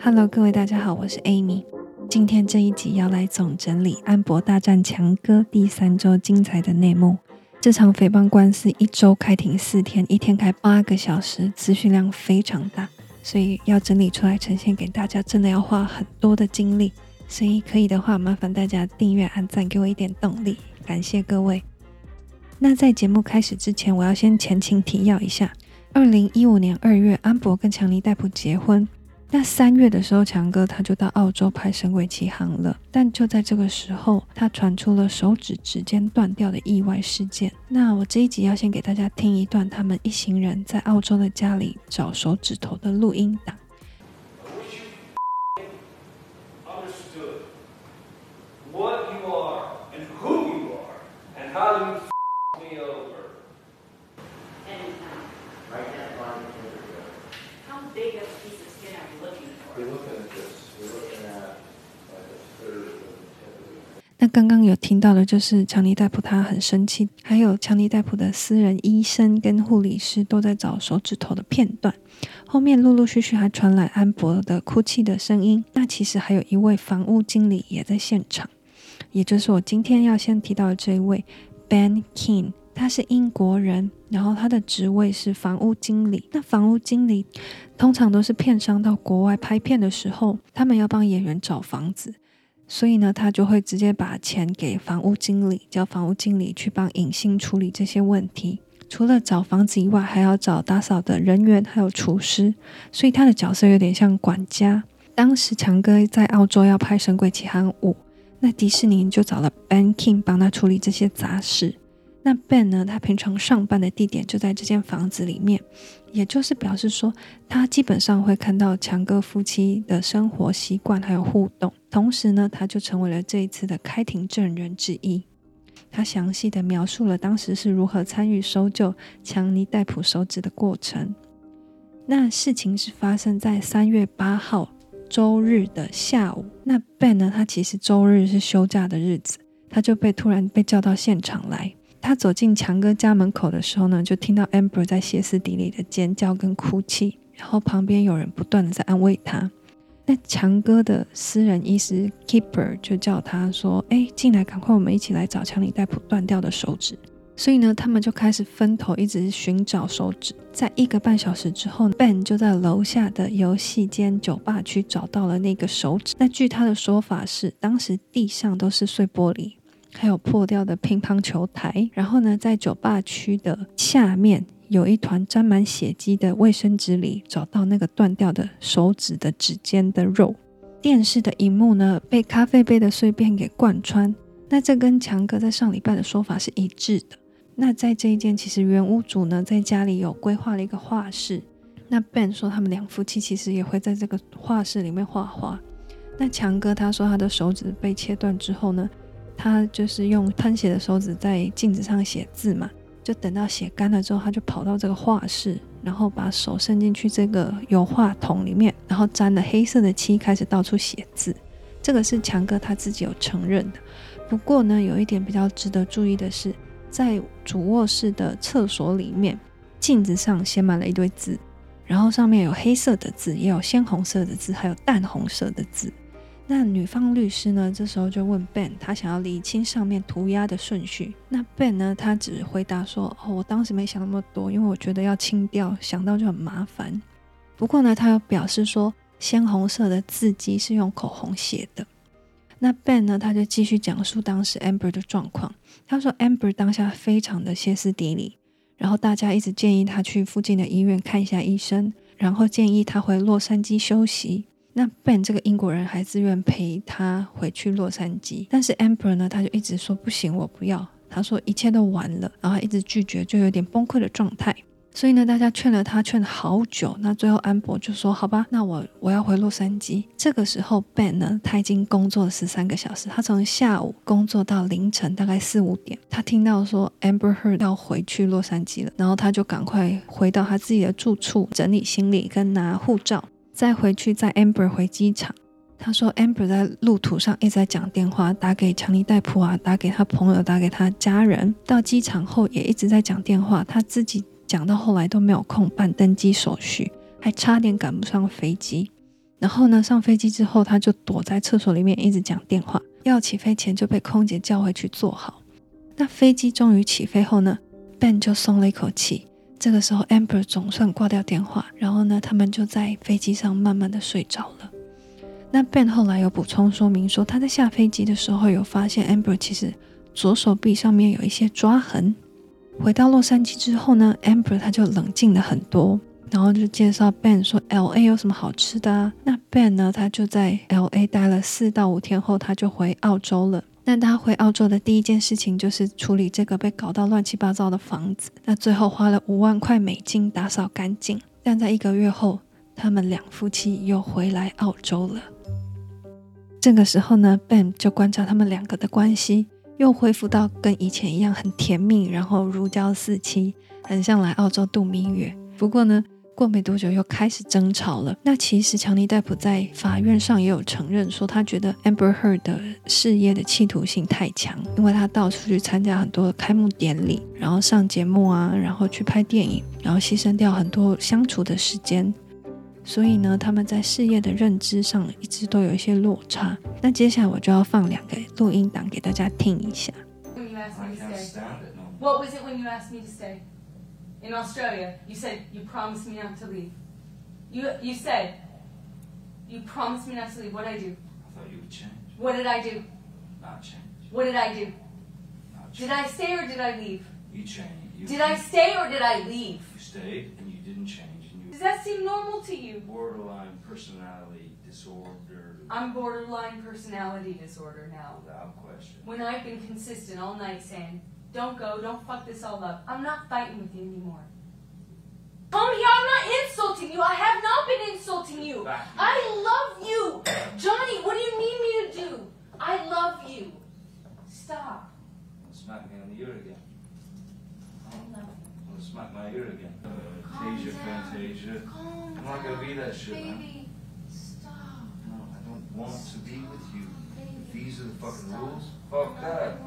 Hello，各位大家好，我是 Amy。今天这一集要来总整理安博大战强哥第三周精彩的内幕。这场诽谤官司一周开庭四天，一天开八个小时，资讯量非常大，所以要整理出来呈现给大家，真的要花很多的精力。所以可以的话，麻烦大家订阅、按赞，给我一点动力，感谢各位。那在节目开始之前，我要先前情提要一下：二零一五年二月，安博跟强尼戴普结婚。那三月的时候，强哥他就到澳洲拍《神鬼奇航》了。但就在这个时候，他传出了手指指尖断掉的意外事件。那我这一集要先给大家听一段他们一行人在澳洲的家里找手指头的录音档。那刚刚有听到的就是强尼戴普他很生气，还有强尼戴普的私人医生跟护理师都在找手指头的片段。后面陆陆续续还传来安博的哭泣的声音。那其实还有一位房屋经理也在现场，也就是我今天要先提到的这一位 Ben King，他是英国人，然后他的职位是房屋经理。那房屋经理通常都是片商到国外拍片的时候，他们要帮演员找房子。所以呢，他就会直接把钱给房屋经理，叫房屋经理去帮影星处理这些问题。除了找房子以外，还要找打扫的人员，还有厨师。所以他的角色有点像管家。当时强哥在澳洲要拍《神鬼奇航五》，那迪士尼就找了 Ben King 帮他处理这些杂事。那 Ben 呢，他平常上班的地点就在这间房子里面，也就是表示说，他基本上会看到强哥夫妻的生活习惯还有互动。同时呢，他就成为了这一次的开庭证人之一。他详细的描述了当时是如何参与搜救强尼戴普手指的过程。那事情是发生在三月八号周日的下午。那 Ben 呢，他其实周日是休假的日子，他就被突然被叫到现场来。他走进强哥家门口的时候呢，就听到 Amber 在歇斯底里的尖叫跟哭泣，然后旁边有人不断的在安慰他。那强哥的私人医师 Keeper 就叫他说：“哎，进来，赶快，我们一起来找强尼戴普断掉的手指。”所以呢，他们就开始分头一直寻找手指。在一个半小时之后，Ben 就在楼下的游戏间酒吧区找到了那个手指。那据他的说法是，当时地上都是碎玻璃。还有破掉的乒乓球台，然后呢，在酒吧区的下面有一团沾满血迹的卫生纸里，找到那个断掉的手指的指尖的肉。电视的荧幕呢，被咖啡杯的碎片给贯穿。那这跟强哥在上礼拜的说法是一致的。那在这一间，其实原屋主呢，在家里有规划了一个画室。那 Ben 说，他们两夫妻其实也会在这个画室里面画画。那强哥他说，他的手指被切断之后呢，他就是用喷血的手指在镜子上写字嘛，就等到血干了之后，他就跑到这个画室，然后把手伸进去这个油画桶里面，然后沾了黑色的漆，开始到处写字。这个是强哥他自己有承认的。不过呢，有一点比较值得注意的是，在主卧室的厕所里面，镜子上写满了一堆字，然后上面有黑色的字，也有鲜红色的字，还有淡红色的字。那女方律师呢？这时候就问 Ben，他想要理清上面涂鸦的顺序。那 Ben 呢？他只回答说：“哦，我当时没想那么多，因为我觉得要清掉，想到就很麻烦。不过呢，他又表示说，鲜红色的字迹是用口红写的。那 Ben 呢？他就继续讲述当时 Amber 的状况。他说，Amber 当下非常的歇斯底里，然后大家一直建议他去附近的医院看一下医生，然后建议他回洛杉矶休息。”那 Ben 这个英国人还自愿陪他回去洛杉矶，但是 Amber 呢，他就一直说不行，我不要。他说一切都完了，然后一直拒绝，就有点崩溃的状态。所以呢，大家劝了他，劝了好久。那最后安博就说：“好吧，那我我要回洛杉矶。”这个时候 Ben 呢，他已经工作了十三个小时，他从下午工作到凌晨大概四五点。他听到说 Amber Heard 要回去洛杉矶了，然后他就赶快回到他自己的住处，整理行李跟拿护照。再回去载 Amber 回机场，他说 Amber 在路途上一直在讲电话，打给强尼戴普啊，打给他朋友，打给他家人。到机场后也一直在讲电话，他自己讲到后来都没有空办登机手续，还差点赶不上飞机。然后呢，上飞机之后，他就躲在厕所里面一直讲电话。要起飞前就被空姐叫回去坐好。那飞机终于起飞后呢，Ben 就松了一口气。这个时候，Amber 总算挂掉电话，然后呢，他们就在飞机上慢慢的睡着了。那 Ben 后来有补充说明说，他在下飞机的时候有发现 Amber 其实左手臂上面有一些抓痕。回到洛杉矶之后呢，Amber 他就冷静了很多，然后就介绍 Ben 说，LA 有什么好吃的啊？那 Ben 呢，他就在 LA 待了四到五天后，他就回澳洲了。那他回澳洲的第一件事情就是处理这个被搞到乱七八糟的房子。那最后花了五万块美金打扫干净。但在一个月后，他们两夫妻又回来澳洲了。这个时候呢，Ben 就观察他们两个的关系又恢复到跟以前一样很甜蜜，然后如胶似漆，很像来澳洲度蜜月。不过呢，过没多久又开始争吵了。那其实强尼戴普在法院上也有承认说，他觉得 Amber Heard 的事业的企图性太强，因为他到处去参加很多的开幕典礼，然后上节目啊，然后去拍电影，然后牺牲掉很多相处的时间。所以呢，他们在事业的认知上一直都有一些落差。那接下来我就要放两个录音档给大家听一下。In Australia, you said you promised me not to leave. You you said you promised me not to leave. What did I do? I thought you would change. What did I do? Not change. What did I do? Not change. Did I stay or did I leave? You changed. You, Did I stay or did I leave? You stayed and you didn't change. And you Does that seem normal to you? borderline personality disorder. I'm borderline personality disorder now. Without question. When I've been consistent all night saying, don't go, don't fuck this all up, I'm not fighting with you anymore. Come here, I'm not insulting you. I have not been insulting you. I love you. Johnny, what do you need me to do? I love you. Stop. Smack me on the ear again. I love you. Wanna smack my ear again. Uh, Calm Fantasia, down. Fantasia. Calm I'm not gonna be that shit, man. Stop. No, I don't want to be with you. Baby, These are the fucking stop. rules. Fuck Not that.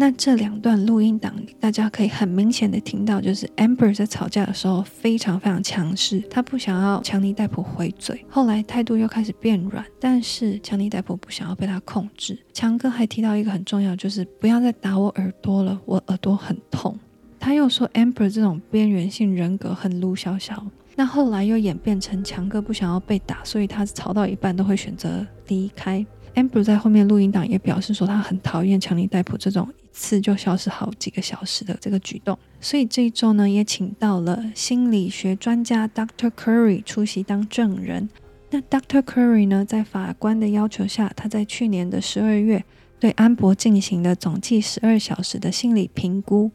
那这两段录音档，大家可以很明显的听到，就是 Amber 在吵架的时候非常非常强势，他不想要强尼戴普回嘴，后来态度又开始变软，但是强尼戴普不想要被他控制。强哥还提到一个很重要，就是不要再打我耳朵了，我耳朵很痛。他又说 Amber 这种边缘性人格很鲁小小，那后来又演变成强哥不想要被打，所以他吵到一半都会选择离开。Amber 在后面录音档也表示说，他很讨厌强尼戴普这种一次就消失好几个小时的这个举动。所以这一周呢，也请到了心理学专家 Dr. Curry 出席当证人。那 Dr. Curry 呢，在法官的要求下，他在去年的十二月对安博进行了总计十二小时的心理评估。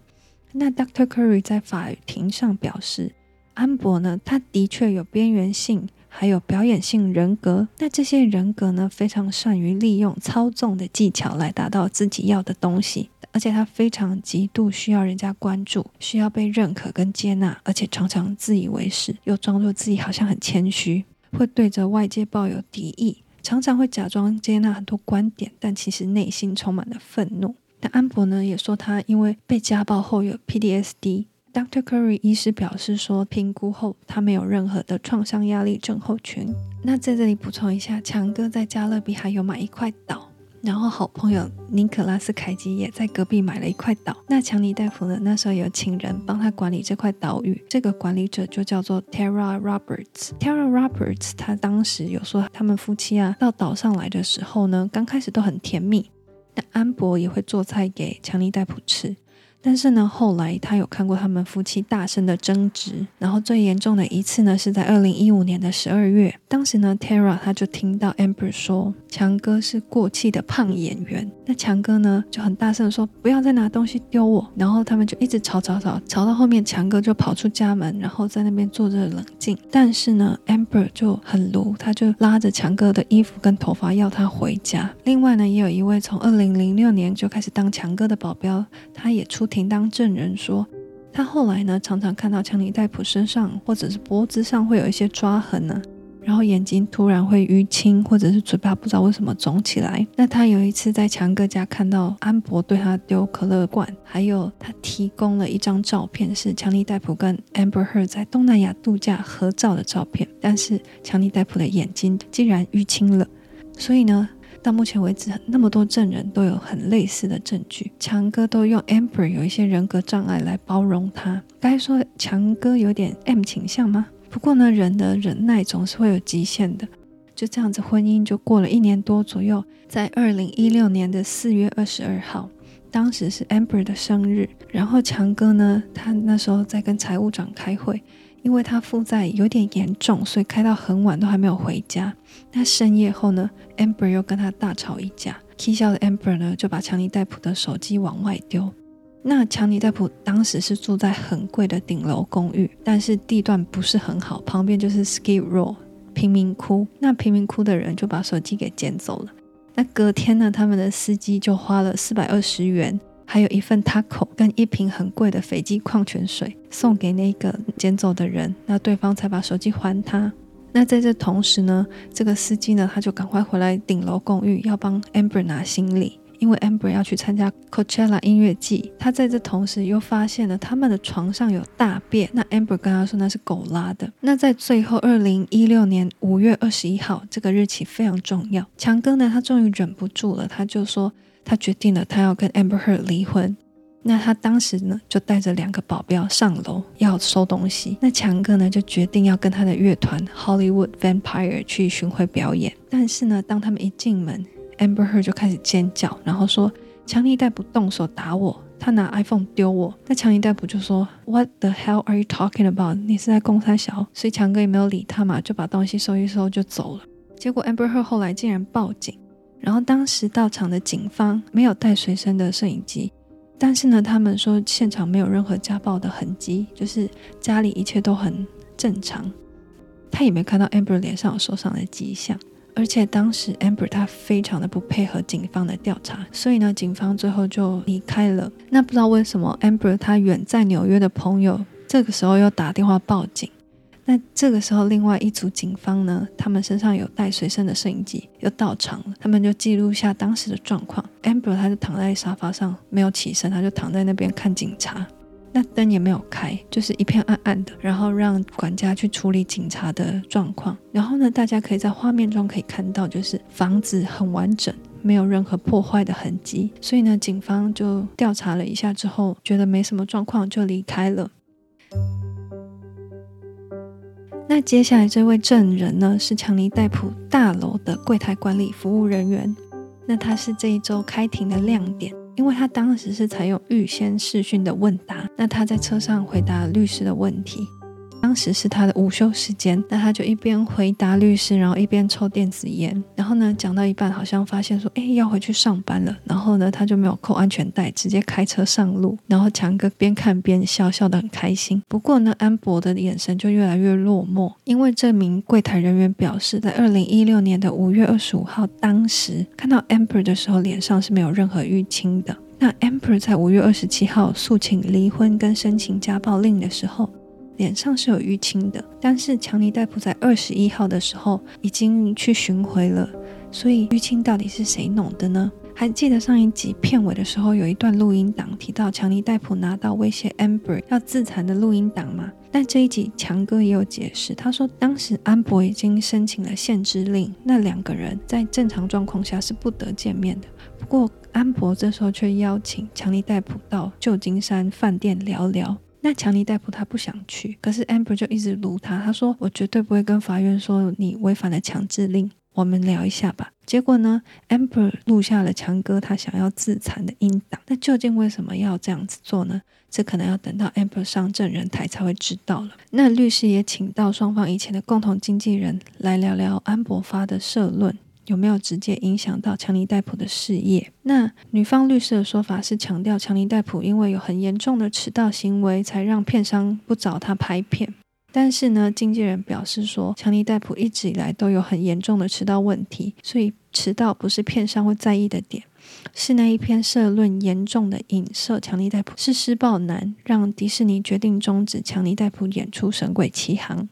那 Dr. Curry 在法庭上表示，安博呢，他的确有边缘性。还有表演性人格，那这些人格呢，非常善于利用操纵的技巧来达到自己要的东西，而且他非常极度需要人家关注，需要被认可跟接纳，而且常常自以为是，又装作自己好像很谦虚，会对着外界抱有敌意，常常会假装接纳很多观点，但其实内心充满了愤怒。那安博呢，也说他因为被家暴后有 PTSD。Dr. Curry 医师表示说，评估后他没有任何的创伤压力症候群。那在这里补充一下，强哥在加勒比海有买一块岛，然后好朋友尼可拉斯凯吉也在隔壁买了一块岛。那强尼戴普呢，那时候有请人帮他管理这块岛屿，这个管理者就叫做 Tara Roberts。Tara Roberts 他当时有说，他们夫妻啊到岛上来的时候呢，刚开始都很甜蜜。那安博也会做菜给强尼戴普吃。但是呢，后来他有看过他们夫妻大声的争执，然后最严重的一次呢，是在二零一五年的十二月，当时呢，Tara 他就听到 Amber 说强哥是过气的胖演员，那强哥呢就很大声的说不要再拿东西丢我，然后他们就一直吵吵吵，吵到后面强哥就跑出家门，然后在那边坐着冷静，但是呢，Amber 就很卢，他就拉着强哥的衣服跟头发要他回家。另外呢，也有一位从二零零六年就开始当强哥的保镖，他也出。庭当证人说，他后来呢常常看到强尼戴普身上或者是脖子上会有一些抓痕呢、然后眼睛突然会淤青，或者是嘴巴不知道为什么肿起来。那他有一次在强哥家看到安博对他丢可乐罐，还有他提供了一张照片，是强尼戴普跟 Amber Heard 在东南亚度假合照的照片。但是强尼戴普的眼睛竟然淤青了，所以呢，到目前为止，那么多证人都有很类似的证据。强哥都用 Amber 有一些人格障碍来包容他。该说强哥有点 M 倾向吗？不过呢，人的忍耐总是会有极限的。就这样子，婚姻就过了一年多左右。在二零一六年的四月二十二号，当时是 Amber 的生日。然后强哥呢，他那时候在跟财务长开会，因为他负债有点严重，所以开到很晚都还没有回家。那深夜后呢，Amber 又跟他大吵一架，气消的 Amber 呢就把强尼戴普的手机往外丢。那强尼戴普当时是住在很贵的顶楼公寓，但是地段不是很好，旁边就是 Skid Row 贫民窟。那贫民窟的人就把手机给捡走了。那隔天呢，他们的司机就花了四百二十元，还有一份 taco 跟一瓶很贵的斐济矿泉水送给那个捡走的人，那对方才把手机还他。那在这同时呢，这个司机呢，他就赶快回来顶楼公寓，要帮 Amber 拿行李。因为 Amber 要去参加 Coachella 音乐季，他在这同时又发现了他们的床上有大便。那 Amber 跟他说那是狗拉的。那在最后，二零一六年五月二十一号这个日期非常重要。强哥呢，他终于忍不住了，他就说他决定了，他要跟 Amber Heard 离婚。那他当时呢，就带着两个保镖上楼要收东西。那强哥呢，就决定要跟他的乐团 Hollywood Vampire 去巡回表演。但是呢，当他们一进门，Amber her 就开始尖叫，然后说强尼戴普动手打我，他拿 iPhone 丢我。那强尼戴普就说 What the hell are you talking about？你是在公三小？所以强哥也没有理他嘛，就把东西收一收就走了。结果 Amber Heard 后来竟然报警，然后当时到场的警方没有带随身的摄影机，但是呢，他们说现场没有任何家暴的痕迹，就是家里一切都很正常，他也没看到 Amber 脸上有受伤的迹象。而且当时 Amber 她非常的不配合警方的调查，所以呢，警方最后就离开了。那不知道为什么 Amber 她远在纽约的朋友这个时候又打电话报警。那这个时候，另外一组警方呢，他们身上有带随身的摄影机，又到场了，他们就记录下当时的状况。Amber 她就躺在沙发上没有起身，她就躺在那边看警察。那灯也没有开，就是一片暗暗的，然后让管家去处理警察的状况。然后呢，大家可以在画面中可以看到，就是房子很完整，没有任何破坏的痕迹。所以呢，警方就调查了一下之后，觉得没什么状况，就离开了。那接下来这位证人呢，是强尼戴普大楼的柜台管理服务人员。那他是这一周开庭的亮点。因为他当时是采用预先试训的问答，那他在车上回答律师的问题。当时是他的午休时间，那他就一边回答律师，然后一边抽电子烟。然后呢，讲到一半，好像发现说，哎，要回去上班了。然后呢，他就没有扣安全带，直接开车上路。然后强哥边看边笑，笑得很开心。不过呢，安博的眼神就越来越落寞，因为这名柜台人员表示，在二零一六年的五月二十五号，当时看到 Amber 的时候，脸上是没有任何淤青的。那 Amber 在五月二十七号诉请离婚跟申请家暴令的时候，脸上是有淤青的，但是强尼戴普在二十一号的时候已经去巡回了，所以淤青到底是谁弄的呢？还记得上一集片尾的时候有一段录音档提到强尼戴普拿到威胁 Amber 要自残的录音档吗？但这一集强哥也有解释，他说当时安博已经申请了限制令，那两个人在正常状况下是不得见面的。不过安博这时候却邀请强尼戴普到旧金山饭店聊聊。那强尼戴普他不想去，可是 Amber 就一直卢他，他说我绝对不会跟法院说你违反了强制令，我们聊一下吧。结果呢，Amber 录下了强哥他想要自残的音档。那究竟为什么要这样子做呢？这可能要等到 Amber 上证人台才会知道了。那律师也请到双方以前的共同经纪人来聊聊安博发的社论。有没有直接影响到强尼戴普的事业？那女方律师的说法是强调强尼戴普因为有很严重的迟到行为，才让片商不找他拍片。但是呢，经纪人表示说，强尼戴普一直以来都有很严重的迟到问题，所以迟到不是片商会在意的点，是那一篇社论严重的影射强尼戴普是施暴男，让迪士尼决定终止强尼戴普演出《神鬼奇航》。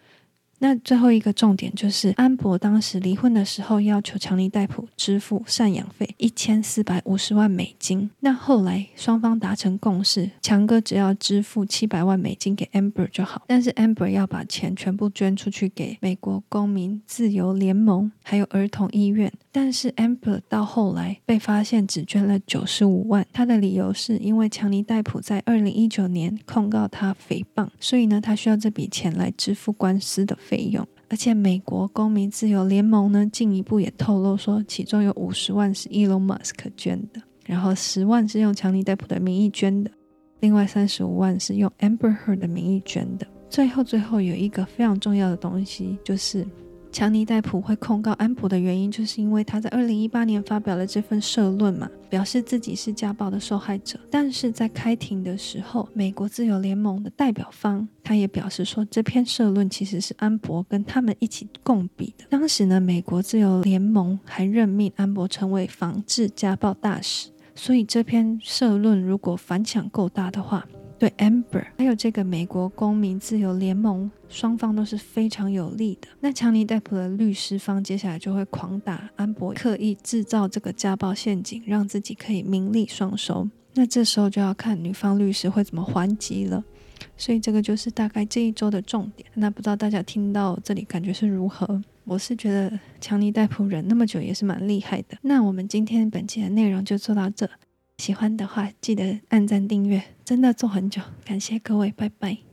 那最后一个重点就是，安博当时离婚的时候要求强尼戴普支付赡养费一千四百五十万美金。那后来双方达成共识，强哥只要支付七百万美金给 Amber 就好，但是 Amber 要把钱全部捐出去给美国公民自由联盟还有儿童医院。但是 Amber 到后来被发现只捐了九十五万，他的理由是因为强尼戴普在二零一九年控告他诽谤，所以呢，他需要这笔钱来支付官司的费用。而且美国公民自由联盟呢，进一步也透露说，其中有五十万是 Elon Musk 捐的，然后十万是用强尼戴普的名义捐的，另外三十五万是用 Amber Heard 的名义捐的。最后，最后有一个非常重要的东西，就是。强尼戴普会控告安博的原因，就是因为他在二零一八年发表了这份社论嘛，表示自己是家暴的受害者。但是在开庭的时候，美国自由联盟的代表方他也表示说，这篇社论其实是安博跟他们一起共笔的。当时呢，美国自由联盟还任命安博成为防治家暴大使，所以这篇社论如果反响够大的话，对 Amber 还有这个美国公民自由联盟，双方都是非常有利的。那强尼戴普的律师方接下来就会狂打安柏，刻意制造这个家暴陷阱，让自己可以名利双收。那这时候就要看女方律师会怎么还击了。所以这个就是大概这一周的重点。那不知道大家听到这里感觉是如何？我是觉得强尼戴普忍那么久也是蛮厉害的。那我们今天本期的内容就做到这。喜欢的话，记得按赞订阅，真的做很久，感谢各位，拜拜。